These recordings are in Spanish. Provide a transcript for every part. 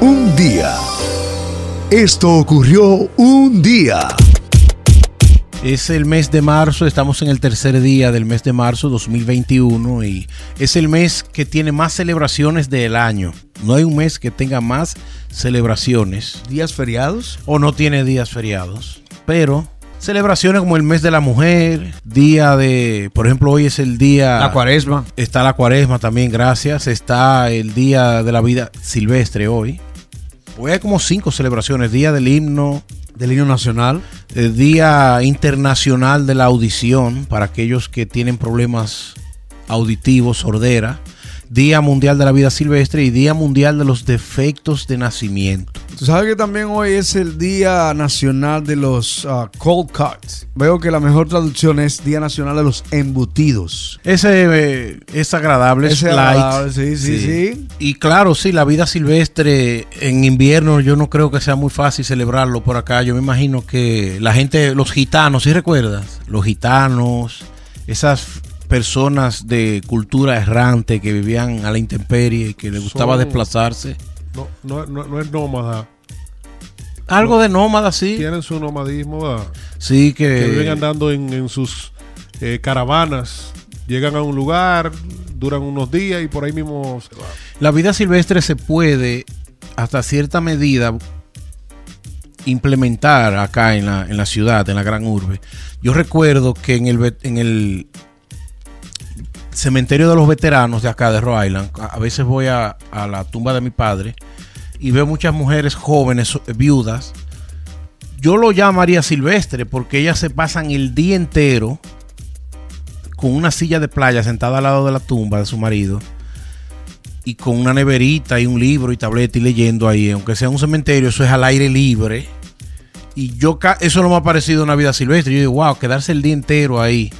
Un día. Esto ocurrió un día. Es el mes de marzo, estamos en el tercer día del mes de marzo 2021 y es el mes que tiene más celebraciones del año. No hay un mes que tenga más celebraciones. ¿Días feriados? O no tiene días feriados. Pero celebraciones como el mes de la mujer, día de, por ejemplo, hoy es el día... La cuaresma. Está la cuaresma también, gracias. Está el día de la vida silvestre hoy. Hoy hay como cinco celebraciones. Día del himno, del himno nacional. El Día Internacional de la Audición para aquellos que tienen problemas auditivos, sordera. Día Mundial de la Vida Silvestre y Día Mundial de los Defectos de Nacimiento. Tú sabes que también hoy es el Día Nacional de los uh, Cold Cuts. Veo que la mejor traducción es Día Nacional de los Embutidos. Ese eh, es agradable, es light. sí, sí, sí, Y claro, sí, la vida silvestre en invierno yo no creo que sea muy fácil celebrarlo por acá. Yo me imagino que la gente, los gitanos, ¿sí recuerdas? Los gitanos, esas personas de cultura errante que vivían a la intemperie y que les gustaba desplazarse. No, no, no, es nómada. Algo de nómada, sí. Tienen su nomadismo. Sí, que... que viven andando en, sus eh, caravanas. Llegan a un lugar, duran unos días y por ahí mismo se van. La vida silvestre se puede, hasta cierta medida, implementar acá en la, en la ciudad, en la gran urbe. Yo recuerdo que en el, en el cementerio de los veteranos de acá de Rhode Island. A veces voy a, la tumba de mi padre y veo muchas mujeres jóvenes, viudas. Yo lo llamaría silvestre porque ellas se pasan el día entero con una silla de playa sentada al lado de la tumba de su marido y con una neverita y un libro y tableta y leyendo ahí, aunque sea un cementerio, eso es al aire libre. Y yo, eso no me ha parecido una vida silvestre. Yo digo, wow, quedarse el día entero ahí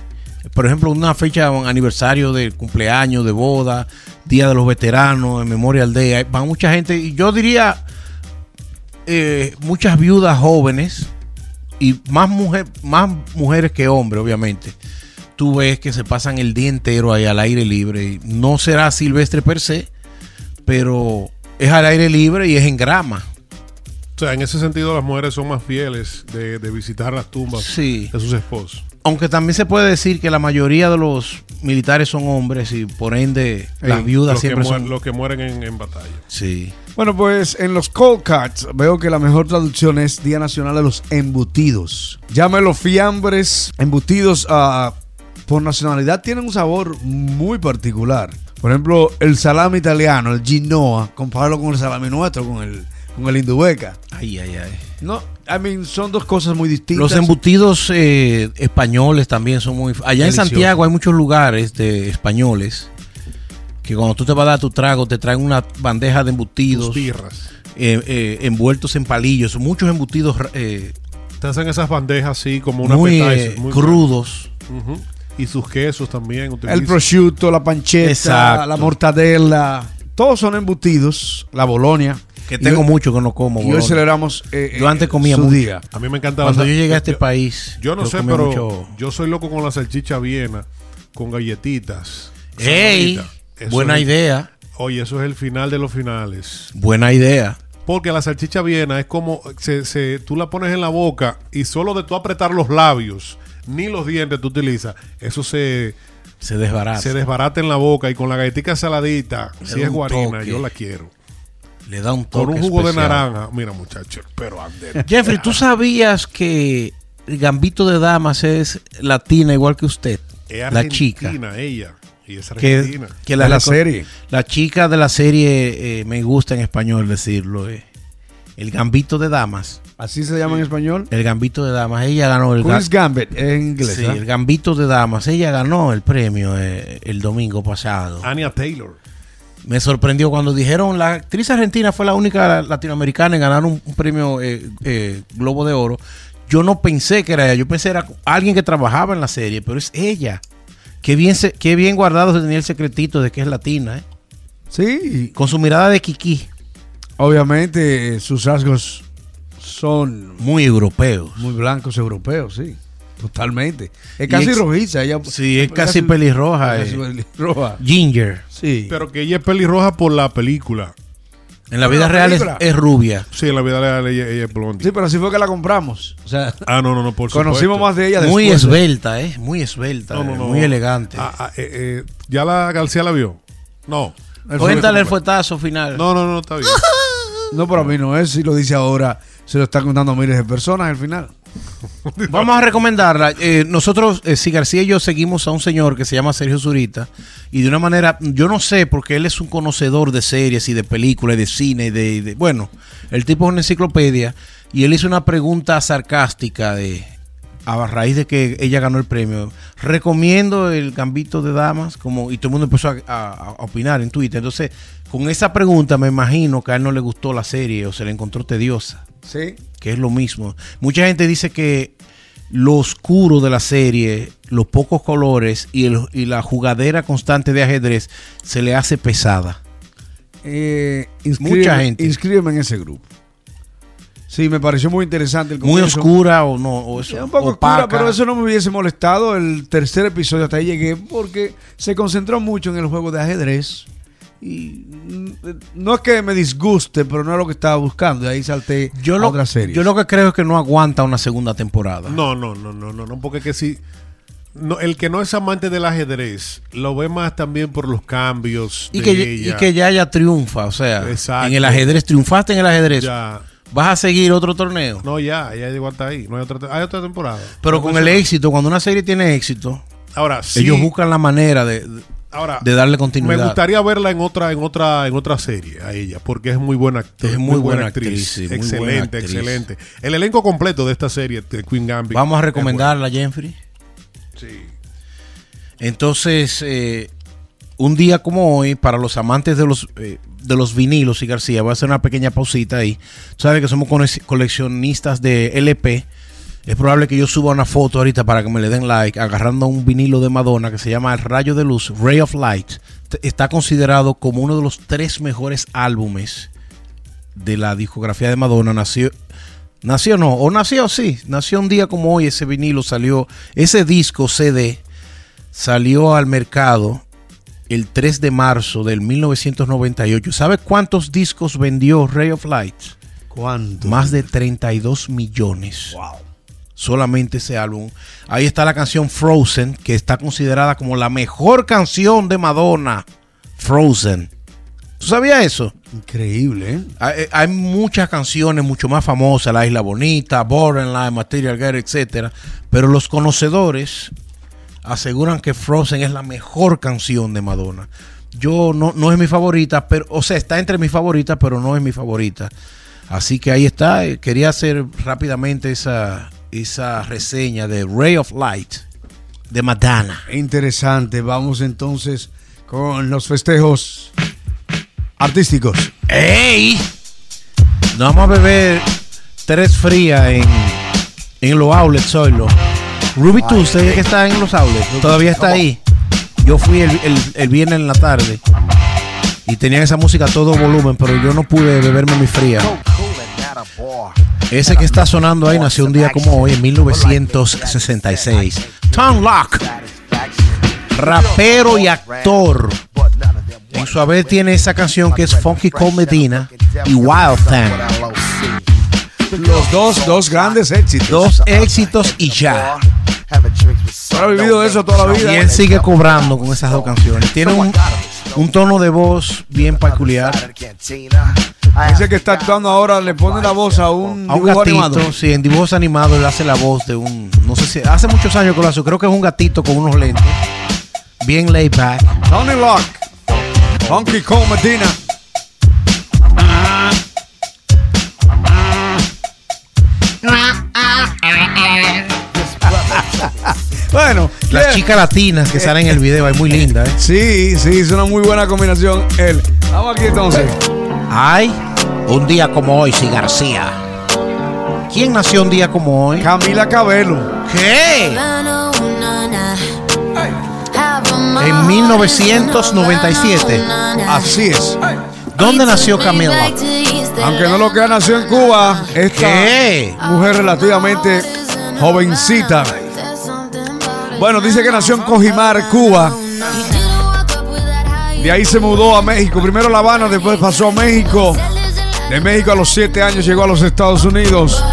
por ejemplo, una fecha, un aniversario de cumpleaños, de boda, Día de los Veteranos, Memorial Day, van mucha gente, y yo diría eh, muchas viudas jóvenes y más, mujer, más mujeres que hombres, obviamente. Tú ves que se pasan el día entero ahí al aire libre. No será silvestre per se, pero es al aire libre y es en grama. O sea, en ese sentido las mujeres son más fieles de, visitar las tumbas de sus esposos. Aunque también se puede decir que la mayoría de los militares son hombres y por ende las viudas siempre son los que mueren en, batalla. Sí. Bueno, pues en los cold cuts veo que la mejor traducción es Día Nacional de los Embutidos. Llámelo fiambres, embutidos uh, por nacionalidad tienen un sabor muy particular. Por ejemplo, el salami italiano, el Ginoa, compararlo con el salami nuestro, con el, con el Indubeca. Ay, ay, ay. No, I mean, son dos cosas muy distintas. Los embutidos eh, españoles también son muy. Allá en Santiago hay muchos lugares de españoles que cuando tú te vas a dar tu trago te traen una bandeja de embutidos. Eh, eh, envueltos en palillos, muchos embutidos. te hacen esas bandejas así como una muy, crudos. Y sus quesos también. El prosciutto, la pancheta, la mortadela. Todos son embutidos. La bolonia. Que tengo mucho que no como. Y hoy celebramos. Eh, yo antes comía mucho. Día. A mí me encanta Cuando yo llegué a este país. Yo no sé, pero yo soy loco con la salchicha viena, con galletitas. ¡Ey! Buena idea. Oye, eso es el final de los finales. Buena idea. Porque la salchicha viena es como. Se, tú la pones en la boca y solo de tú apretar los labios, ni los dientes tú utilizas, eso se. Se desbarata. Se desbarata en la boca y con la galletita saladita, si es guarina, yo la quiero. Le da un toque. Con un jugo de naranja. Mira, muchachos, pero ande. Jeffrey, ¿tú sabías que el gambito de damas es latina igual que usted? Es la chica. ella. Y es argentina. Que, la, serie. La chica de la serie, eh, me gusta en español decirlo. Eh. El gambito de damas. ¿Así se llama en español? El gambito de damas. Ella ganó el Queen's Gambit en inglés. Sí, el gambito de damas. Ella ganó el premio eh, el domingo pasado. Anya Taylor me sorprendió cuando dijeron la actriz argentina fue la única latinoamericana en ganar un, premio eh, eh, Globo de Oro. Yo no pensé que era ella, yo pensé que era alguien que trabajaba en la serie, pero es ella. Qué bien, se, qué bien guardado se tenía el secretito de que es latina, ¿eh? Sí. Con su mirada de kiki. Obviamente sus rasgos son muy europeos. Muy blancos europeos, sí. Totalmente. Es casi rojiza. Ella, sí, es casi, pelirroja. Casi pelirroja. Ginger. Sí. Pero que ella es pelirroja por la película. En la vida real es, es rubia. Sí, en la vida real ella, ella es blondie. Sí, pero así fue que la compramos. O sea, Ah, no, no, no, por conocimos supuesto. más de ella Muy después. de- esbelta, ¿eh? Muy esbelta. No, no, eh, no. Muy elegante. Ah, ah, eh, eh, ¿Ya la García la vio? No. Cuéntale el fuetazo final. No, no, no, está bien. No, para mí no es. Si lo dice ahora, se lo están contando a miles de personas al final. Vamos a recomendarla. Eh, nosotros, eh, si García y yo seguimos a un señor que se llama Sergio Zurita y de una manera, yo no sé, porque él es un conocedor de series y de películas y de cine y de, bueno, el tipo es una enciclopedia y él hizo una pregunta sarcástica de a raíz de que ella ganó el premio. Recomiendo el Gambito de Damas, como y todo el mundo empezó a opinar en Twitter. Entonces, con esa pregunta me imagino que a él no le gustó la serie o se le encontró tediosa Sí. que es lo mismo. Mucha gente dice que lo oscuro de la serie, los pocos colores y, el- y la jugadera constante de ajedrez se le hace pesada. Eh, Mucha gente. Inscríbeme en ese grupo. Sí, me pareció muy interesante el Muy oscura o no, o eso, un poco opaca. oscura, pero eso no me hubiese molestado. El tercer episodio hasta ahí llegué porque se concentró mucho en el juego de ajedrez. Y no es que me disguste, pero no es lo que estaba buscando. Y ahí salté yo a lo, otra serie. yo lo que creo es que no aguanta una segunda temporada. No, no, no, no, no, no, porque que si no, el que no es amante del ajedrez lo ve más también por los cambios y, de que, ella. y que ya ya triunfa, o sea, Exacto. en el ajedrez, triunfaste en el ajedrez, ya vas a seguir otro torneo. no ya, ya llegó hasta ahí, no hay otra hay otra temporada. pero No con el éxito, cuando una serie tiene éxito, Ahora sí, ellos buscan la manera de, de- ahora de darle me continuidad. gustaría verla en otra en otra en otra serie a ella porque es muy buena actriz, Es muy buena actriz, sí, muy buena excelente, actriz. excelente. El elenco completo de esta serie de Queen Gambit. Vamos a recomendarla, Jeffrey. bueno. Sí. Entonces, eh, un día como hoy, para los amantes de los, eh, de los vinilos y García, voy a hacer una pequeña pausita ahí. Tú sabes que somos cole- coleccionistas de LP. Es probable que yo suba una foto ahorita para que me le den like, agarrando un vinilo de Madonna que se llama El Rayo de Luz, Ray of Light. Está considerado como uno de los tres mejores álbumes de la discografía de Madonna. Nació, nació no, o nació sí, nació un día como hoy. Ese vinilo salió, ese disco CD salió al mercado el 3 de marzo del 1998. ¿Sabe cuántos discos vendió Ray of Light? ¿Cuánto? Más de 32 millones. Wow. Solamente ese álbum. Ahí está la canción Frozen, que está considerada como la mejor canción de Madonna. Frozen. ¿Tú sabías eso? Increíble, ¿eh? Hay, hay muchas canciones mucho más famosas, La Isla Bonita, Borderline, Material Girl, etcétera, pero los conocedores aseguran que Frozen es la mejor canción de Madonna. Yo no, no es mi favorita, pero, o sea, está entre mis favoritas, pero no es mi favorita. Así que ahí está. eh, Quería hacer rápidamente esa, esa reseña de Ray of Light de Madonna. Interesante. Vamos entonces con los festejos artísticos. ¡Ey! Nos vamos a beber tres frías en, en los outlets hoy. Lo. Ruby Tuesday que está en los outlets. Todavía está ahí. Yo fui el, el- el viernes en la tarde y tenían esa música a todo volumen, pero yo no pude beberme mi fría. Ese que está sonando ahí nació un día como hoy, en 1966. Tom Lock, rapero y actor. En su haber tiene esa canción que es Funky Cole Medina y Wild Thing. Los dos, dos grandes éxitos. Dos éxitos y ya. Ha vivido eso toda la vida. Y él sigue cobrando con esas dos canciones. Tiene un, un tono de voz bien peculiar. Dice que está actuando ahora, le pone la voz a un, A un dibujo gatito, animado. sí, en dibujos animados él hace la voz de un, no sé si, hace muchos años que lo hace, creo que es un gatito con unos lentes, bien laid back. Tony Locke. Funky Cole Medina. Bueno, Las chicas latinas que salen en el video, es muy linda, ¿eh? Sí, sí, es una muy buena combinación. Él. Vamos aquí entonces. Ay, un día como hoy, sí, García. ¿Quién nació un día como hoy? Camila Cabello. ¿Qué? En 1997. Así es. ¿Dónde nació Camila? Aunque no lo que nació en Cuba, esta ¿Qué? mujer relativamente jovencita. Bueno, dice que nació en Cojimar, Cuba. De ahí se mudó a México. Primero a La Habana, después pasó a México. De México a los 7 años llegó a los Estados Unidos.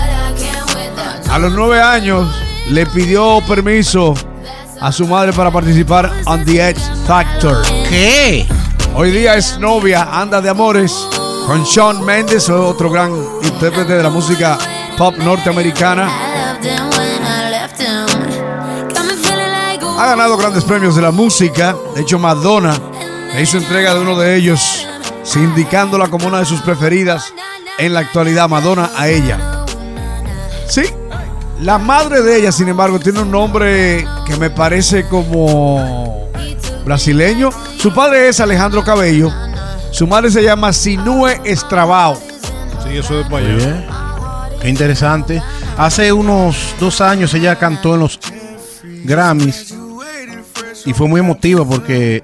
A los 9 años le pidió permiso a su madre para participar en The Edge Factor. ¿Qué? Hoy día es novia, anda de amores con Shawn Mendes, otro gran intérprete de la música pop norteamericana. Ha ganado grandes premios de la música. De hecho, Madonna le hizo entrega de uno de ellos, indicándola como una de sus preferidas en la actualidad, Madonna a ella. Sí, la madre de ella, sin embargo, tiene un nombre que me parece como brasileño. Su padre es Alejandro Cabello. Su madre se llama Sinue Estrabao. Sí, eso es para allá. Qué interesante. Hace unos dos años ella cantó en los Grammys y fue muy emotiva porque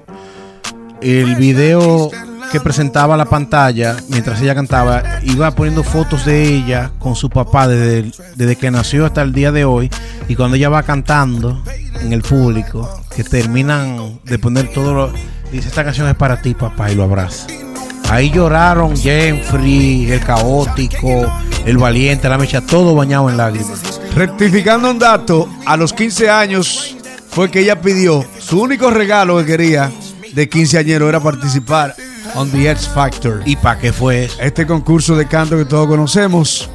el video que presentaba la pantalla mientras ella cantaba iba poniendo fotos de ella con su papá desde, desde que nació hasta el día de hoy y cuando ella va cantando en el público que terminan de poner todo lo, dice esta canción es para ti papá y lo abraza. Ahí lloraron Jeffrey el caótico el valiente la mecha todo bañado en lágrimas. Rectificando un dato, a los 15 años fue que ella pidió su único regalo que quería de quinceañero era participar on the X Factor. y para qué fue eso Este concurso de canto que todos conocemos.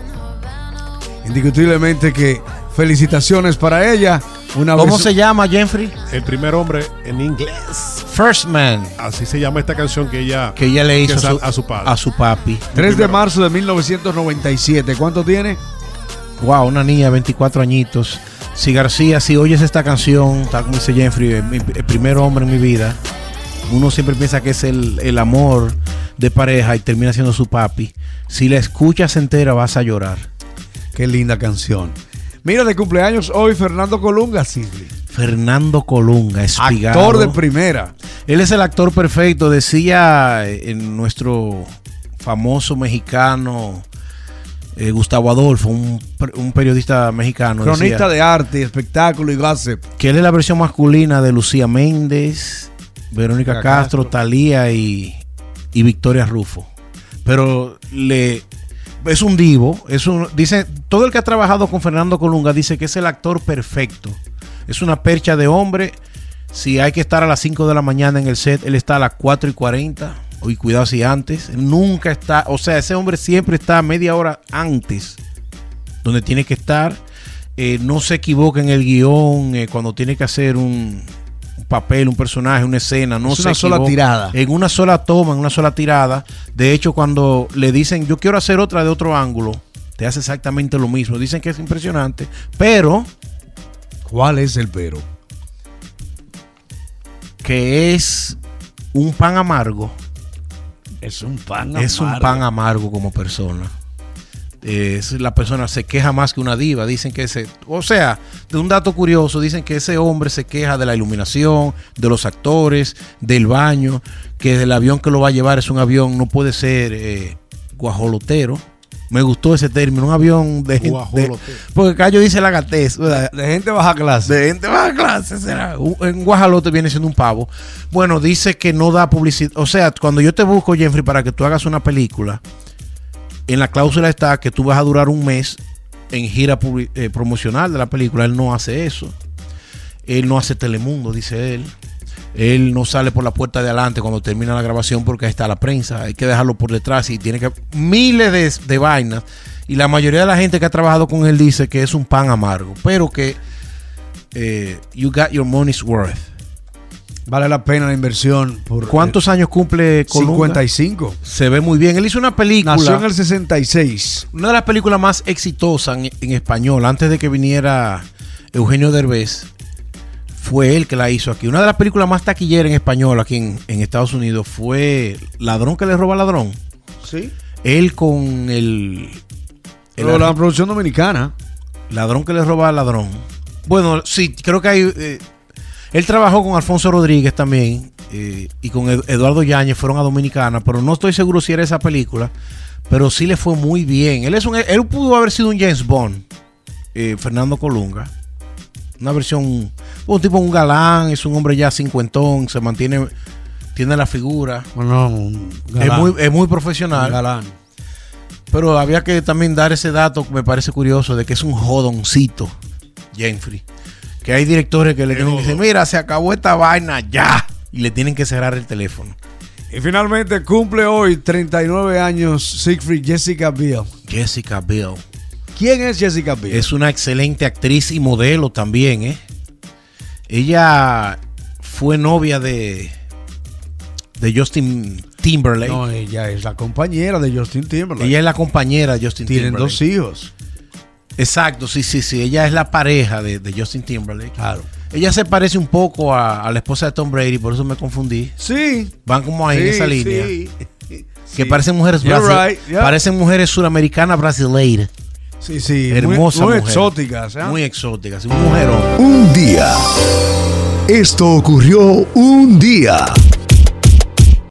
Indiscutiblemente que felicitaciones para ella. Una ¿Cómo vez- se llama Jeffrey? El primer hombre en inglés. First Man Así se llama esta canción que ella, que ella le hizo que a su, a su padre. a su papi 3 de marzo de 1997. ¿Cuánto tiene? Wow, una niña de 24 añitos. Si García, si oyes esta canción, tal como dice Jeffrey, el primer hombre en mi vida, uno siempre piensa que es el, el amor de pareja y termina siendo su papi. Si la escuchas entera vas a llorar. Qué linda canción. Mira, de cumpleaños hoy Fernando Colunga, Sidley. Fernando Colunga, espigado. Actor de primera. Él es el actor perfecto, decía eh, en nuestro famoso mexicano eh, Gustavo Adolfo, un, un periodista mexicano. Cronista decía- de arte, espectáculo y gossip. que él es la versión masculina de Lucía Méndez, Verónica Castro, Castro. Talía y, y Victoria Rufo. Pero le es un divo, es un dice todo el que ha trabajado con Fernando Colunga dice que es el actor perfecto. Es una percha de hombre. Si hay que estar a las 5 de la mañana en el set, él está a las 4 y 40. Y cuidado si antes. Nunca está, o sea, ese hombre siempre está media hora antes donde tiene que estar. Eh, no se equivoca en el guion eh, cuando tiene que hacer un, un papel, un personaje, una escena. No Es se una sola tirada. En una sola toma, en una sola tirada. De hecho, cuando le dicen yo quiero hacer otra de otro ángulo, te hace exactamente lo mismo. Dicen que es impresionante, pero ¿Cuál es el pero? que es un pan amargo. Es un pan Es un pan amargo como persona. Es, la persona se queja más que una diva. Dicen que ese. O sea, de un dato curioso, dicen que ese hombre se queja de la iluminación, de los actores, del baño, que el avión que lo va a llevar es un avión, no puede ser eh, guajolotero. Me gustó ese término, un avión de. Guajolotero. porque Cayo dice lagatez. ¿verdad? De gente baja clase. De gente baja clase será. Un, un guajalote viene siendo un pavo. Bueno, dice que no da publicidad. O sea, cuando yo te busco, Jeffrey, para que tú hagas una película, en la cláusula está que tú vas a durar un mes en gira eh, promocional de la película. Él no hace eso. Él no hace Telemundo, dice él. Él no sale por la puerta de adelante cuando termina la grabación porque ahí está la prensa. Hay que dejarlo por detrás y tiene que. Miles de, de vainas. Y la mayoría de la gente que ha trabajado con él dice que es un pan amargo. Pero que eh, you got your money's worth. Vale la pena la inversión. Por, ¿Cuántos años cumple eh, Colunga? 55. Se ve muy bien. Él hizo una película. Nació en el 66. Una de las películas más exitosas en, en español, antes de que viniera Eugenio Derbez, fue él que la hizo aquí. Una de las películas más taquilleras en español aquí en, en Estados Unidos fue Ladrón que le roba al ladrón. Sí. Él con el, el Pero la producción dominicana. ladrón que le roba al ladrón. Bueno, sí, creo que hay... eh, él trabajó con Alfonso Rodríguez también eh, y con Ed- Eduardo Yáñez, fueron a Dominicana, pero no estoy seguro si era esa película, pero sí le fue muy bien. Él, es un, él pudo haber sido un James Bond, eh, Fernando Colunga. Una versión, un tipo, un galán, es un hombre ya cincuentón, se mantiene, tiene la figura, Bueno, un es muy, es muy Un profesional. galán. Pero había que también dar ese dato que me parece curioso de que es un jodoncito, Jenfrey. Que hay directores que le tienen que decir, mira, se acabó esta vaina ya. Y le tienen que cerrar el teléfono. Y finalmente cumple hoy 39 años Siegfried Jessica Biel. Jessica Biel. ¿Quién es Jessica Biel? Es una excelente actriz y modelo también, ¿eh? Ella fue novia de, de Justin Timberlake. No, ella es la compañera de Justin Timberlake. Ella es la compañera de Justin Tienen Timberlake. dos hijos. Exacto, sí, sí, sí. Ella es la pareja de, de Justin Timberlake. Claro. Ella se parece un poco a, a la esposa de Tom Brady, por eso me confundí. Sí. Van como ahí en esa línea. sí. Que Sí. parecen mujeres right, yeah. parecen mujeres suramericanas brasileiras. Sí, sí. Hermosas Muy, muy mujeres. exóticas. ¿eh? Muy exóticas. Un mujerón. Un día. Esto ocurrió un día.